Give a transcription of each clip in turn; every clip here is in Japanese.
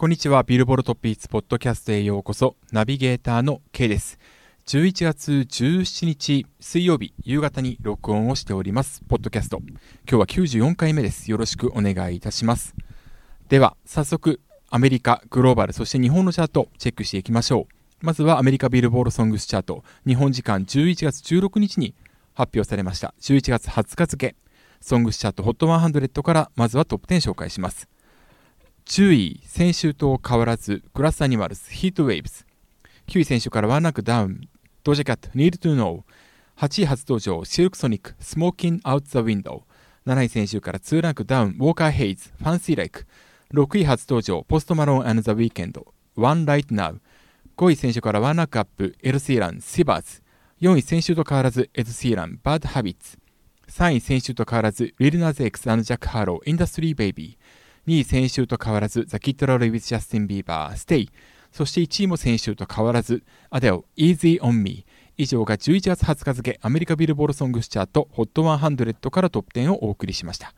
こんにちは。ビルボロトピーツポッドキャストへようこそ。ナビゲーターの K です。11月17日水曜日夕方に録音をしております。ポッドキャスト。今日は94回目です。よろしくお願いいたします。では、早速、アメリカ、グローバル、そして日本のチャートチェックしていきましょう。まずはアメリカビルボールソングスチャート。日本時間11月16日に発表されました。11月20日付。ソングスチャート HOT100 からまずはトップ10紹介します。10位、先週と変わらず、 Glass Animals、Heat Waves。9位先週からワンランクダウン、 Doja Cat、Need to Know。8位初登場、 Silk Sonic、Smoking Out the Window。7位先週から2ランクダウン、 Walker Hayes、Fancy Like。6位初登場、 Post Malone and The Weeknd、One Right Now。5位先週からワンランクアップ、エドシーラン、 Shivers。4位先週と変わらず、エドシーラン、Bad Habits。3位先週と変わらず、 Lil Nas X & Jack Harlow、Industry Baby。2位先週と変わらず、 The Kid LAROI with ジャスティン・ビーバー、 Stay。そして1位も先週と変わらず、アデル、Easy on Me。以上が11月20日付、アメリカビルボールソングスチャート HOT100 からトップ10をお送りしました。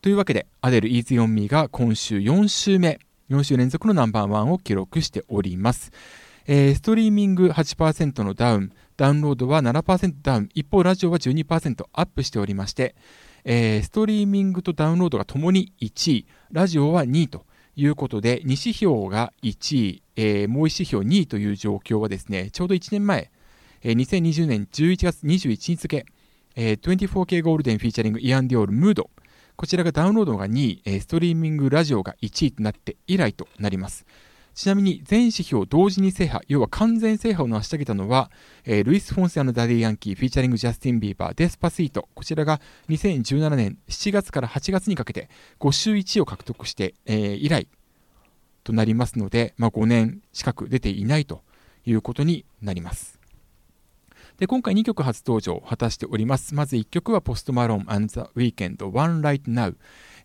というわけで、アデル Easy on Me が今週4週目、4週連続のナンバーワンを記録しております。えー、ストリーミング8%のダウン、ダウンロードは7%ダウン、一方ラジオは12%アップしておりまして、えー、ストリーミングとダウンロードがともに1位、ラジオは2位ということで、2指標が1位、えー、もう1指標2位という状況はですね、ちょうど1年前、えー、2020年11月21日付、えー、24K ゴールデンフィーチャリングイアンディオールムード、こちらがダウンロードが2位、ストリーミングラジオが1位となって以来となります。ちなみに全指標同時に制覇、要は完全制覇を成し遂げたのは、えー、ルイス・フォンシ and ダディ・ヤンキー、 featuring ジャスティン・ビーバー、 Despacito、こちらが2017年7月から8月にかけて5週1位を獲得して、えー、以来となりますので、まあ、5年近く出ていないということになります。で今回2曲初登場を果たしております。まず1曲はポストマロン and the Weekend One Right Now。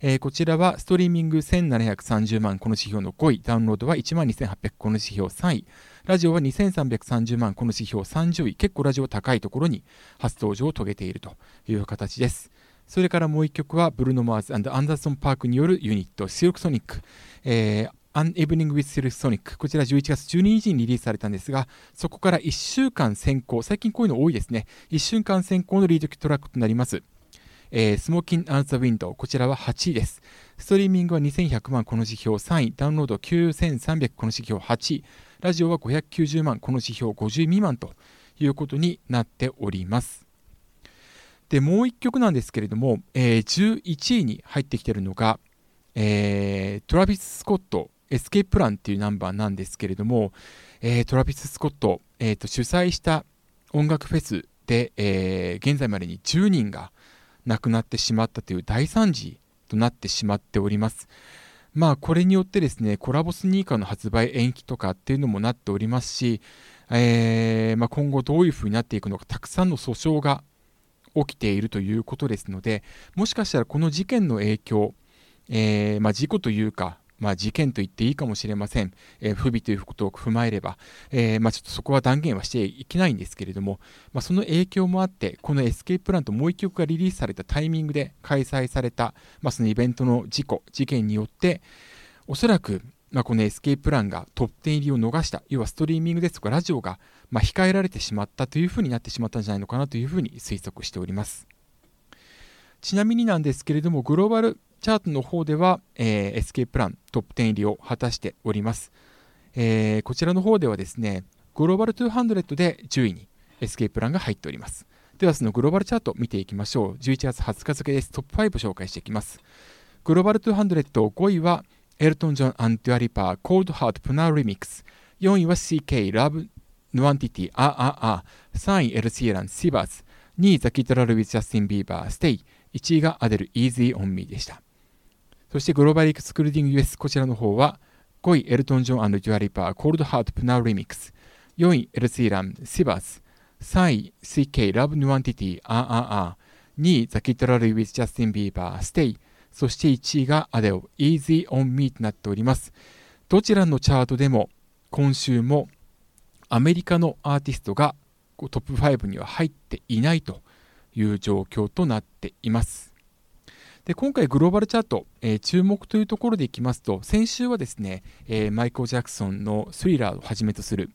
えー、こちらはストリーミング1730万この指標の5位、ダウンロードは1万2800この指標3位、ラジオは2330万この指標30位、結構ラジオ高いところに初登場を遂げているという形です。それからもう1曲はブルーノ・マーズアンダーソン・パークによるユニット、シルクソニック。えー An Evening with Silk Sonic こちら11月12日にリリースされたんですがそこから1週間先行。最近こういうの多いですね。1週間先行のリードトラックとなります。えー、スモーキン Out the Window こちらは8位です。ストリーミングは2100万この指標3位、ダウンロード9300この指標8位、ラジオは590万この指標50未満ということになっております。で、もう1曲なんですけれども、えー、11位に入ってきているのが、えー、トラビス・スコット、 Escape Plan っていうナンバーなんですけれども、えー、トラビス・スコット、えーと、主催した音楽フェスで、えー、現在までに10人が亡くなってしまったという大惨事となってしまっております。まあこれによってですね、コラボスニーカーの発売延期とかっていうのもなっておりますし、えー、まあ、今後どういうふうになっていくのか、たくさんの訴訟が起きているということですので、もしかしたらこの事件の影響、えー、まあ、事故というか、まあ、事件と言っていいかもしれません、えー、不備ということを踏まえれば、えー、まあ、ちょっとそこは断言はしていけないんですけれども、まあ、その影響もあって、このエスケーププランともう1曲がリリースされたタイミングで開催された、まあ、そのイベントの事故、事件によって、おそらく、まあ、この Escape Plan がトップ10入りを逃した、要はストリーミングですとかラジオが、ま、控えられてしまったというふうになってしまったんじゃないのかなというふうに推測しております。ちなみになんですけれども、グローバルチャートの方では、えー、 Escape Plan トップ10入りを果たしております。えー、こちらの方ではですね、グローバル200で10位に Escape Plan が入っております。ではそのグローバルチャート見ていきましょう。11月20日付です。トップ5紹介していきます。グローバル200 5位はエルトン・ジョン and デュア・リパ、Cold Heart Pnau Remix。4位は CKay、Love Nwantiti、Ah Ah Ah。3位エド・シーラン、 Shivers。2位 The Kid LAROI with ジャスティン・ビーバー、 Stay。1位がアデル Easy on Me でした。そしてグローバルエクスクルーディング US こちらの方は5位エルトン・ジョンデュア・リパ Cold Heart Pnau Remix 4位エドシーラン・ Shivers 3位 CK ラブ・ヌアンティティアーアーアー2位 The Kid LAROI with ジャスティン・ビーバー Stay そして1位がアデル Easy on Me となっております。どちらのチャートでも今週もアメリカのアーティストがトップ5には入っていないという状況となっています。で今回グローバルチャート、えー、注目というところでいきますと先週はですね、えー、マイクル・ジャクソンのスリラーをはじめとする、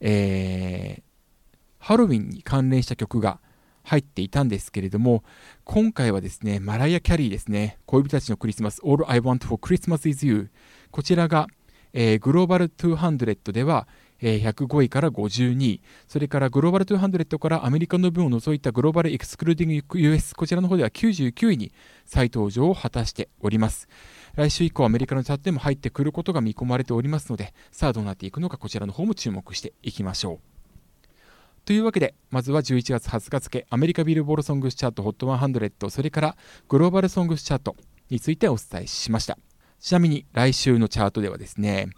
えー、ハロウィンに関連した曲が入っていたんですけれども今回はですねマライア・キャリーですね恋人たちのクリスマス All I Want for Christmas is You こちらが、えー、グローバル200では、えー、105位から52位、それからグローバル200からアメリカの分を除いたグローバルエクスクルーディング US、こちらの方では99位に再登場を果たしております。来週以降、アメリカのチャートでも入ってくることが見込まれておりますので、さあどうなっていくのか、こちらの方も注目していきましょう。というわけで、まずは11月20日付、アメリカビルボールソングスチャート HOT100、それからグローバルソングスチャートについてお伝えしました。ちなみに来週のチャートではですね、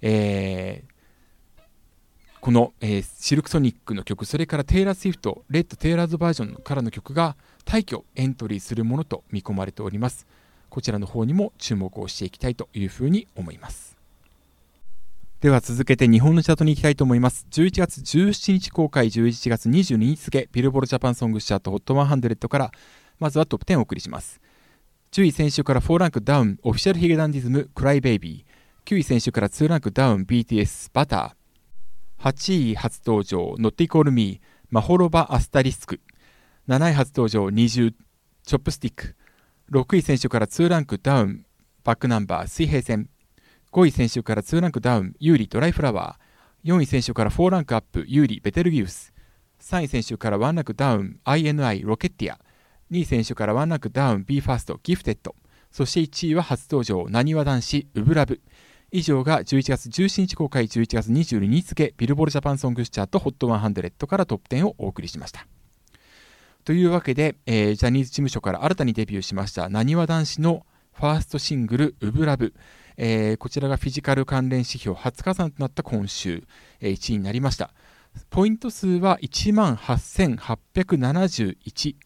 えー、この、えー、シルクソニックの曲、それからテイラー・スウィフト、レッド・テイラーズバージョンからの曲が大挙エントリーするものと見込まれております。こちらの方にも注目をしていきたいというふうに思います。では続けて日本のチャートに行きたいと思います。11月17日公開、11月22日付、ビルボールジャパンソングチャート HOT100 から、まずはトップ10をお送りします。10位先週から4ランクダウン、オフィシャルヒゲダンディズム、クライベイビー。9位先週から2ランクダウン、BTS、バター。8位初登場、ノッティコールミー、マホロバアスタリスク。7位初登場、20、 Chopstick。6位先週から2ランクダウン、バックナンバー、水平線。5位先週から2ランクダウン、優里ドライフラワー。4位先週から4ランクアップ、優里ベテルギウス。3位先週から1ランクダウン、INI Rocketeer。2位先週から1ランクダウン、b ファースト、ギフテッド。そして1位は初登場、なにわ男子、初心LOVE。以上が11月17日公開、11月22日付、ビルボールジャパンソングスチャート HOT100 からトップ10をお送りしました。というわけで、えー、ジャニーズ事務所から新たにデビューしましたなにわ男子のファーストシングル「ウブラブ」えー、こちらがフィジカル関連指標初加算となった今週、えー、1位になりました。ポイント数は1万8871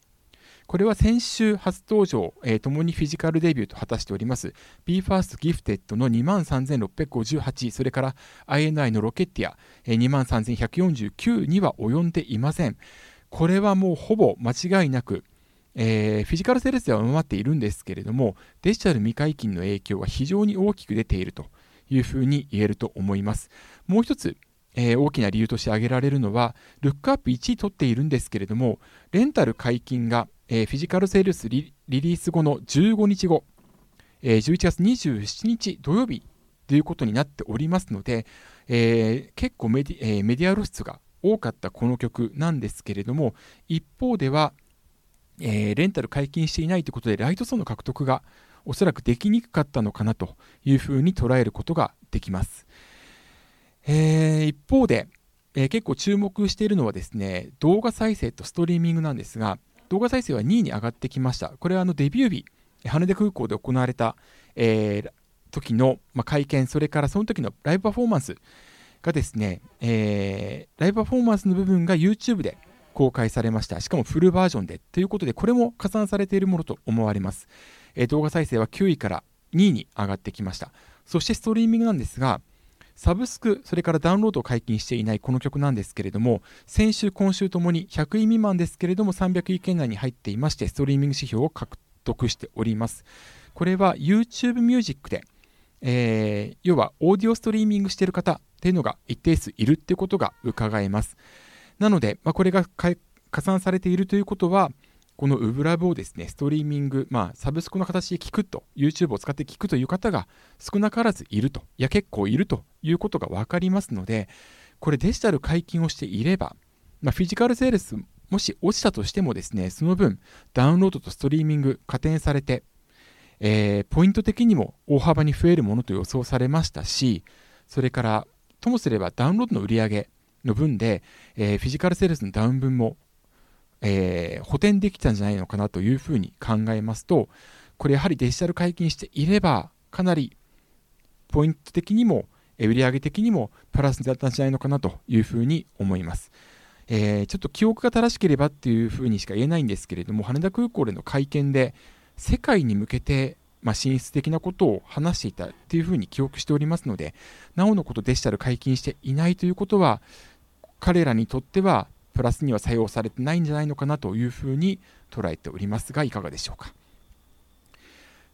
これは先週初登場、えー、共にフィジカルデビューと果たしております。BE:FIRST Gifted の23,658それから INI のロケティア、えー、23,149には及んでいません。これはもうほぼ間違いなく、えー、フィジカルセールスでは上回っているんですけれどもデジタル未解禁の影響が非常に大きく出ているというふうに言えると思います。もう一つえー、大きな理由として挙げられるのは、ルックアップ1位取っているんですけれども、レンタル解禁が、えー、フィジカルセールスリリース後の15日後、えー、11月27日土曜日ということになっておりますので、えー、結構メディ,、えー、メディア露出が多かったこの曲なんですけれども一方では、えー、レンタル解禁していないということでライト層の獲得がおそらくできにくかったのかなというふうに捉えることができます、えー、一方で、えー、結構注目しているのはですね動画再生とストリーミングなんですが動画再生は2位に上がってきました。これはあのデビュー日、羽田空港で行われた、えー、時の、まあ、会見、それからその時のライブパフォーマンスがですね、えー、ライブパフォーマンスの部分が YouTube で公開されました。しかもフルバージョンで。ということで、これも加算されているものと思われます。えー、動画再生は9位から2位に上がってきました。そしてストリーミングなんですが、サブスク、それからダウンロードを解禁していないこの曲なんですけれども、先週、今週ともに100位未満ですけれども、300位圏内に入っていまして、ストリーミング指標を獲得しております。これは YouTube Music で、えー、要はオーディオストリーミングしている方っていうのが一定数いるっていうことが伺えます。なので、まあ、これが加算されているということは、このウブラブをですね、ストリーミング、まあ、サブスクの形で聞くと、YouTube を使って聞くという方が少なからずいると、いや、結構いるということが分かりますので、これデジタル解禁をしていれば、まあ、フィジカルセールス、もし落ちたとしてもですね、その分、ダウンロードとストリーミング加点されて、えー、ポイント的にも大幅に増えるものと予想されましたし、それから、ともすればダウンロードの売り上げの分で、えー、フィジカルセールスのダウン分もえー、補填できたんじゃないのかなというふうに考えますと、これやはりデジタル解禁していれば、かなりポイント的にも、売上的にもプラスだったんじゃないのかなというふうに思います。えー、ちょっと記憶が正しければっていうふうにしか言えないんですけれども、羽田空港での会見で、世界に向けて、まあ、進出的なことを話していたっていうふうに記憶しておりますので、なおのことデジタル解禁していないということは、彼らにとってはプラスには採用されてないんじゃないのかなというふうに捉えておりますがいかがでしょうか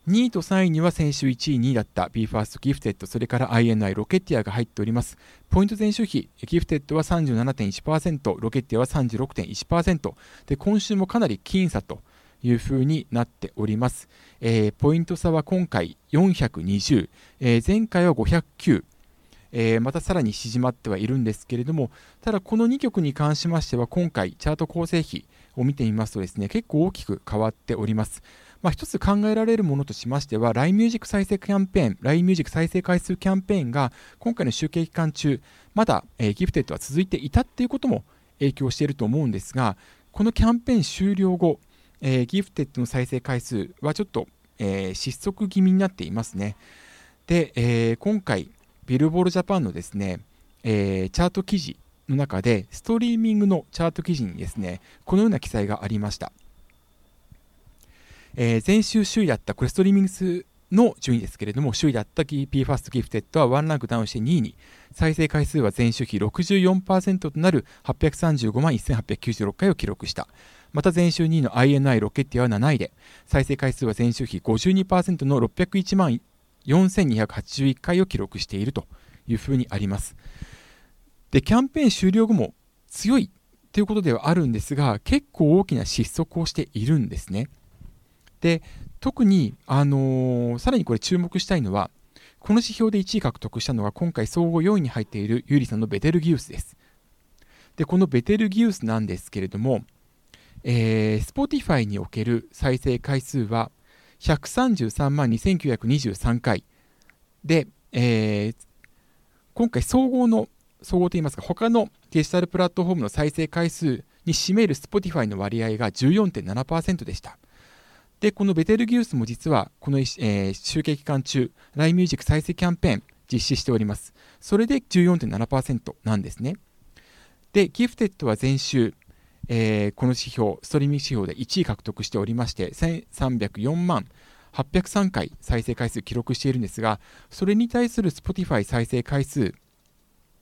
2位と3位には先週1位、2位だった BE:FIRST ギフテッド、それから INI ロケティアが入っております。ポイント前週比、ギフテッドは37.1%、ロケティアは36.1%、で今週もかなり僅差というふうになっております。えー、ポイント差は今回420、えー、前回は509、えー、またさらに縮まってはいるんですけれども、ただこの2曲に関しましては今回チャート構成比を見てみますとですね、結構大きく変わっております。まあ、一つ考えられるものとしましては、LINE ミュージック再生キャンペーン、LINE ミュージック再生回数キャンペーンが今回の集計期間中、まだ、えー、 Gifted は続いていたっていうことも影響していると思うんですが、このキャンペーン終了後、えー、 Gifted の再生回数はちょっと、えー、失速気味になっていますね。で、えー、今回、ビルボールジャパンのですね、えー、チャート記事の中で、ストリーミングのチャート記事にですね、このような記載がありました。えー、前週首位だったこれストリーミングスの順位ですけれども、首位だった p ファーストギフテッドはワンランクダウンして2位に、再生回数は前週比64%となる835万1896回を記録した。また前週2位の INI Rocketeer は7位で、再生回数は前週比52%の601万4281回を記録しているというふうにあります。で、キャンペーン終了後も強いということではあるんですが、結構大きな失速をしているんですね。で、特に、あのー、さらにこれ注目したいのは、この指標で1位獲得したのが今回総合4位に入っているユーリさんのベテルギウスです。で、このベテルギウスなんですけれども、えー、Spotify における再生回数は133万2923回で、えー、今回総合の、総合といいますか、他のデジタルプラットフォームの再生回数に占める Spotify の割合が14.7%でした。で、このベテルギウスも実は、この、えー、集計期間中、LINE ミュージック再生キャンペーン実施しております。それで14.7%なんですね。で、ギフテッドは前週、えー、この指標、ストリーミング指標で1位獲得しておりまして、1304万803回再生回数記録しているんですが、それに対する Spotify 再生回数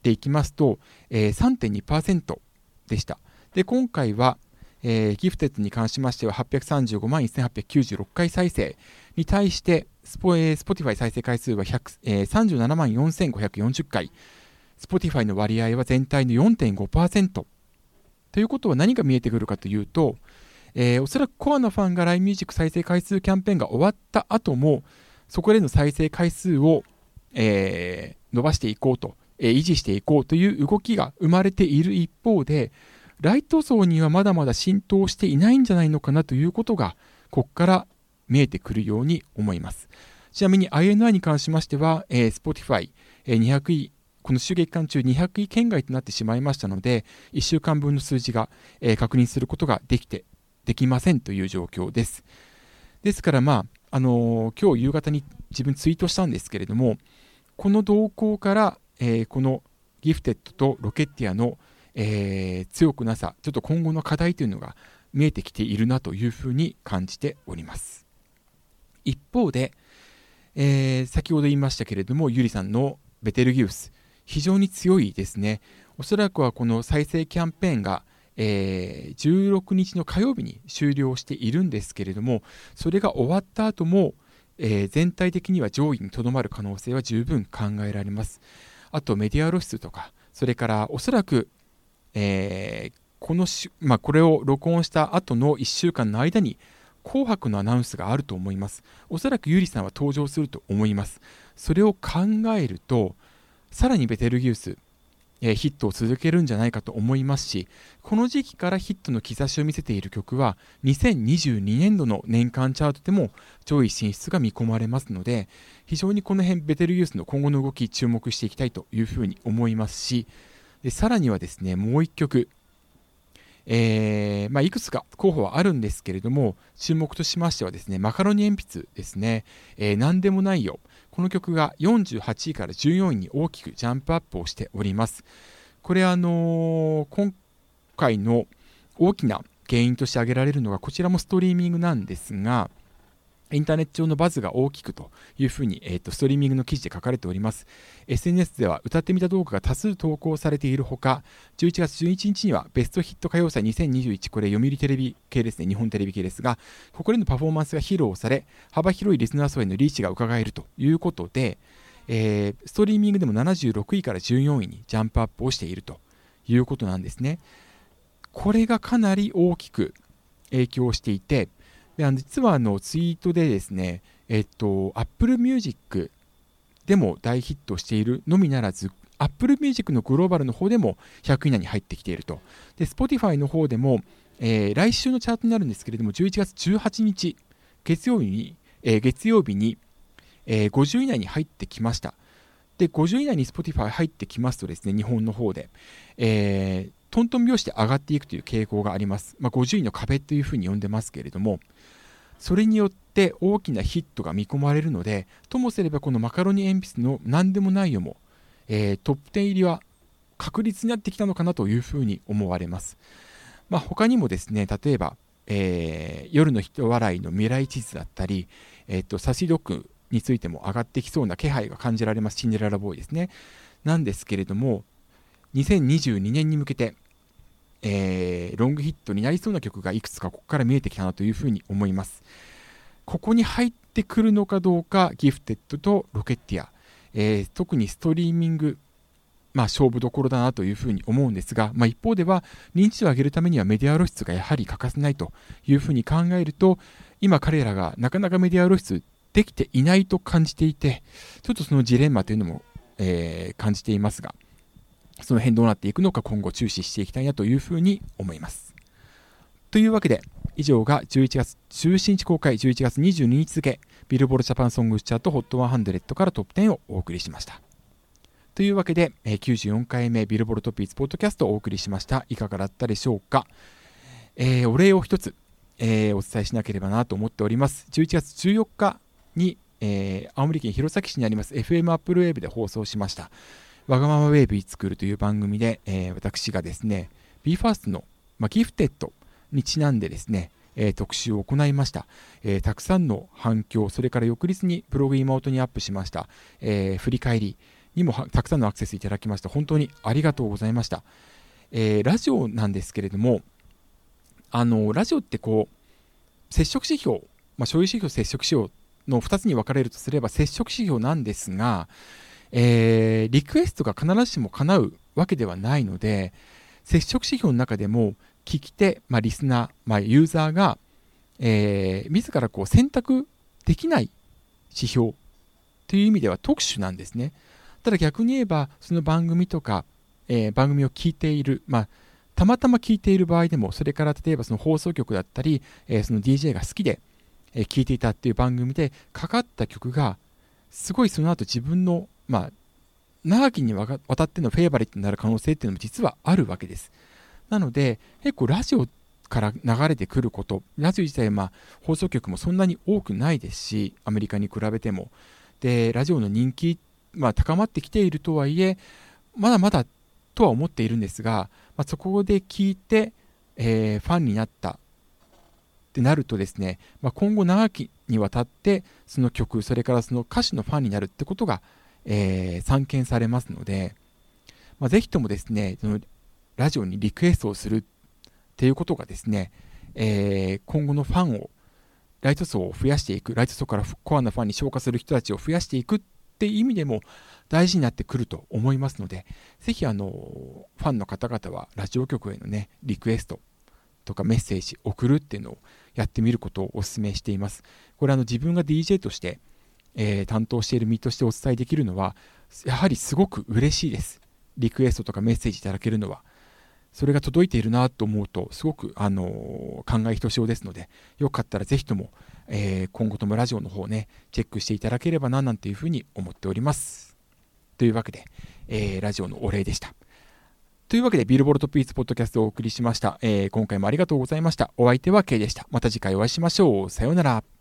でいきますと、えー、3.2%でした。で、今回は、えー、ギフテッドに関しましては835万1896回再生に対してスポ、えー、Spotify 再生回数は、えー、37万4540回 Spotify の割合は全体の4.5%ということは何が見えてくるかというと、えー、おそらくコアなファンが LINE ミュージック再生回数キャンペーンが終わった後もそこでの再生回数を、えー、伸ばしていこうと、えー、維持していこうという動きが生まれている一方でライト層にはまだまだ浸透していないんじゃないのかなということが、ここから見えてくるように思います。ちなみに INI に関しましては、えー、Spotify、えー、200位、この週月間中200位圏外となってしまいましたので、1週間分の数字が、えー、確認することができて、できませんという状況です。ですから、まあ、あのー、今日夕方に自分ツイートしたんですけれども、この動向から、えー、このギフテッドとロケッティアのえー、強くなさ、ちょっと今後の課題というのが見えてきているなというふうに感じております。一方で、えー、先ほど言いましたけれども、ゆりさんのベテルギウス、非常に強いですね。おそらくはこの再生キャンペーンが、えー、16日の火曜日に終了しているんですけれども、それが終わった後も、えー、全体的には上位にとどまる可能性は十分考えられます。あとメディア露出とか、それからおそらくえー、このし、まあ、これを録音した後の1週間の間に紅白のアナウンスがあると思います。おそらくゆりさんは登場すると思います。それを考えると、さらにベテルギウス、えー、ヒットを続けるんじゃないかと思いますし、この時期からヒットの兆しを見せている曲は、2022年度の年間チャートでも上位進出が見込まれますので、非常にこの辺、ベテルギウスの今後の動き、注目していきたいというふうに思いますし、でさらにはですね、もう1曲、えーまあ、いくつか候補はあるんですけれども、注目としましてはですね、マカロニ鉛筆ですね、えー、何でもないよ。この曲が48位から14位に大きくジャンプアップをしております。これあのー、今回の大きな原因として挙げられるのが、こちらもストリーミングなんですが、インターネット上のバズが大きくというふうに、えーと、ストリーミングの記事で書かれております。SNS では歌ってみた動画が多数投稿されているほか、11月11日にはベストヒット歌謡祭2021、これ読売テレビ系ですね、日本テレビ系ですが、ここでのパフォーマンスが披露され、幅広いリスナー層へのリーチが伺えるということで、えー、ストリーミングでも76位から14位にジャンプアップをしているということなんですね。これがかなり大きく影響していて、であの実はあのツイートでですね、えっと、Apple Music でも大ヒットしているのみならず、Apple Music のグローバルの方でも100位以内に入ってきていると。で、Spotify の方でも、えー、来週のチャートになるんですけれども、11月18日、月曜日に、えー、月曜日に、えー、50位以内に入ってきました。で、50位以内に Spotify 入ってきますとですね、日本の方で、えー、トントン拍子で上がっていくという傾向があります。まあ、50位の壁というふうに呼んでますけれども、それによって大きなヒットが見込まれるので、ともすればこのマカロニ鉛筆の何でもないよも、えー、トップ10入りは確実になってきたのかなというふうに思われます。まあ、他にもですね、例えば、えー、夜の人笑いの未来地図だったり、えーと、サシドックについても上がってきそうな気配が感じられます、シンデレラボーイですね。なんですけれども、2022年に向けて、えー、ロングヒットになりそうな曲がいくつかここから見えてきたなというふうに思います。ここに入ってくるのかどうか、ギフテッドとロケッティア、えー、特にストリーミング、まあ、勝負どころだなというふうに思うんですが、まあ、一方では認知度を上げるためにはメディア露出がやはり欠かせないというふうに考えると、今彼らがなかなかメディア露出できていないと感じていて、ちょっとそのジレンマというのも、えー、感じていますが、その辺どうなっていくのか今後注視していきたいなというふうに思います。というわけで、以上が11月17日公開、11月22日付、ビルボールジャパンソングスチャート HOT100 からトップ10をお送りしました。というわけで、94回目ビルボールトピーズポッドキャストをお送りしました。いかがだったでしょうか？えー、お礼を一つ、えー、お伝えしなければなと思っております。11月14日に、えー、青森県弘前市にあります FM アップルウェーブで放送しました。わがまま WAVE It's Cool という番組で、えー、私がですね、BE:FIRST の、まあ、 Gifted にちなんでですね、えー、特集を行いました、えー、たくさんの反響、それから翌日にブログ妹にアップしました、え、振り返りにもたくさんのアクセスいただきました。本当にありがとうございました。えラジオなんですけれども、あの、ラジオってこう、接触指標、まあ、所有指標、接触指標の2つに分かれるとすれば、接触指標なんですが、えー、リクエストが必ずしも叶うわけではないので、接触指標の中でも、聞き手、まあ、リスナー、まあ、ユーザーが、えー、自らこう選択できない指標という意味では特殊なんですね。ただ逆に言えば、その番組とか、えー、番組を聞いている、まあ、たまたま聞いている場合でも、それから例えばその放送局だったり、えー、その DJ が好きで、えー、いていたっていう番組でかかった曲が、すごいその後自分のまあ、長きにわたってのフェイバリットになる可能性っていうのも実はあるわけです。なので、結構ラジオから流れてくること、ラジオ自体、まあ、放送局もそんなに多くないですし、アメリカに比べても。で、ラジオの人気、まあ、高まってきているとはいえ、まだまだとは思っているんですが、まあ、そこで聞いて、えー、ファンになったってなるとですね、まあ、今後長きにわたってその曲それからその歌手のファンになるってことがえー、散見されますので、まあ、ぜひともですね、そのラジオにリクエストをするっていうことがですね、えー、今後のファンを、ライト層を増やしていく、ライト層からコアなファンに昇華する人たちを増やしていくっていう意味でも大事になってくると思いますので、ぜひあの、ファンの方々はラジオ局へのね、リクエストとかメッセージ送るっていうのをやってみることをお勧めしています。これあの自分が DJ として、えー、担当している身としてお伝えできるのは、やはりすごく嬉しいです。リクエストとかメッセージいただけるのは。それが届いているなと思うと、すごく、あのー、考えひとしおですので、よかったらぜひとも、えー、今後ともラジオの方ね、チェックしていただければな、なんていうふうに思っております。というわけで、えー、ラジオのお礼でした。というわけで、ビルボルトピースポッドキャストをお送りしました。え、今回もありがとうございました。お相手は K でした。また次回お会いしましょう。さようなら。